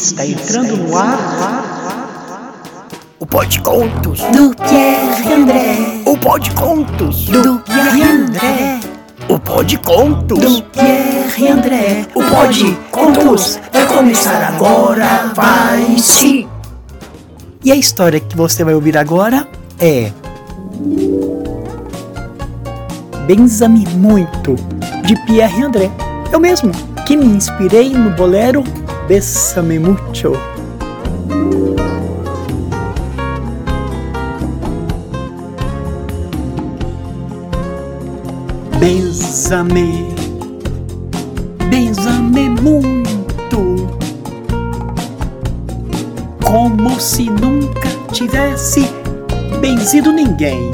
Está entrando no ar. O Pode Contos do Pierre André. O Pode Contos do Pierre André. O Pode Contos do Pierre André. O Pode Contos vai começar agora, vai sim. E a história que você vai ouvir agora é Benza-me muito de Pierre André. Eu mesmo que me inspirei no bolero Bésame Mucho. Bésame, bésame muito, como se nunca tivesse benzido ninguém.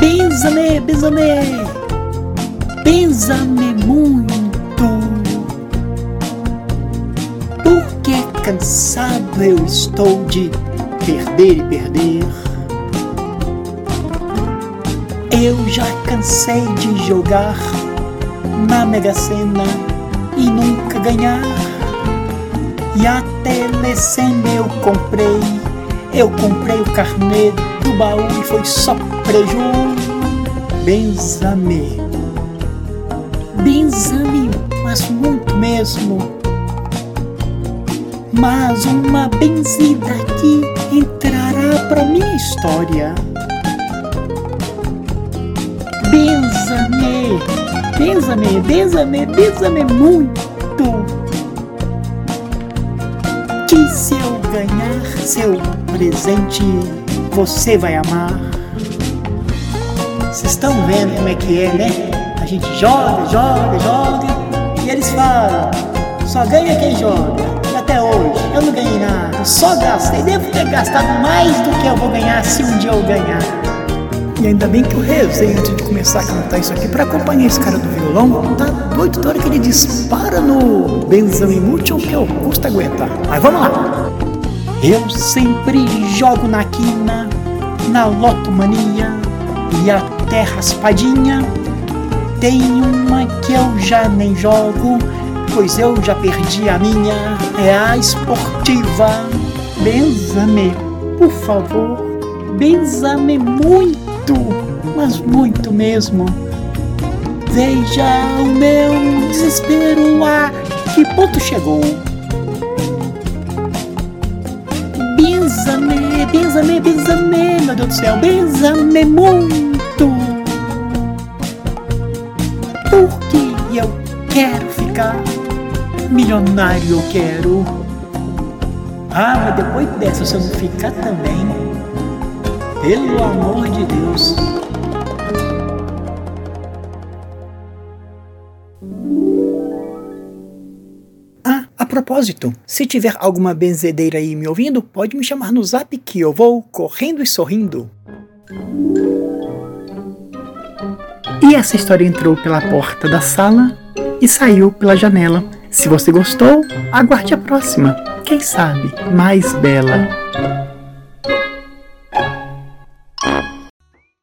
Bésame, bésame, bésame muito, cansado eu estou de perder e perder. Eu já cansei de jogar na Mega Sena e nunca ganhar. E a telecena eu comprei, eu comprei o carnê do baú e foi só preju. Benzame, benzame, mas muito mesmo. Mas uma benzida aqui entrará pra minha história. Benza-me, benza-me, benza-me, benza-me muito. Que se eu ganhar seu presente, você vai amar. Vocês estão vendo como é que é, né? A gente joga, joga, joga e eles falam: só ganha quem joga. E até hoje eu não ganhei nada, só gastei. Devo ter gastado mais do que eu vou ganhar se um dia eu ganhar. E ainda bem que eu rezei antes de começar a cantar isso aqui para acompanhar esse cara do violão. Tá doido toda hora que ele dispara no Benzame Mútil que eu custa aguentar. Mas vamos lá. Eu sempre jogo na quina, na lotomania e até raspadinha. Tem uma que eu já nem jogo, pois eu já perdi a minha. É a esportiva. Benza-me, por favor. Benza-me muito mas muito mesmo. Veja o meu desespero, a que ponto chegou. Benza-me, benza-me, benza-me, meu Deus do céu, benza-me muito. Porque eu quero ficar milionário, eu quero. Ah, mas depois dessa, se eu não ficar também, pelo amor de Deus. Ah, a propósito, se tiver alguma benzedeira aí me ouvindo, pode me chamar no zap que eu vou correndo e sorrindo. E essa história entrou pela porta da sala e saiu pela janela. Se você gostou, aguarde a próxima. Quem sabe mais bela.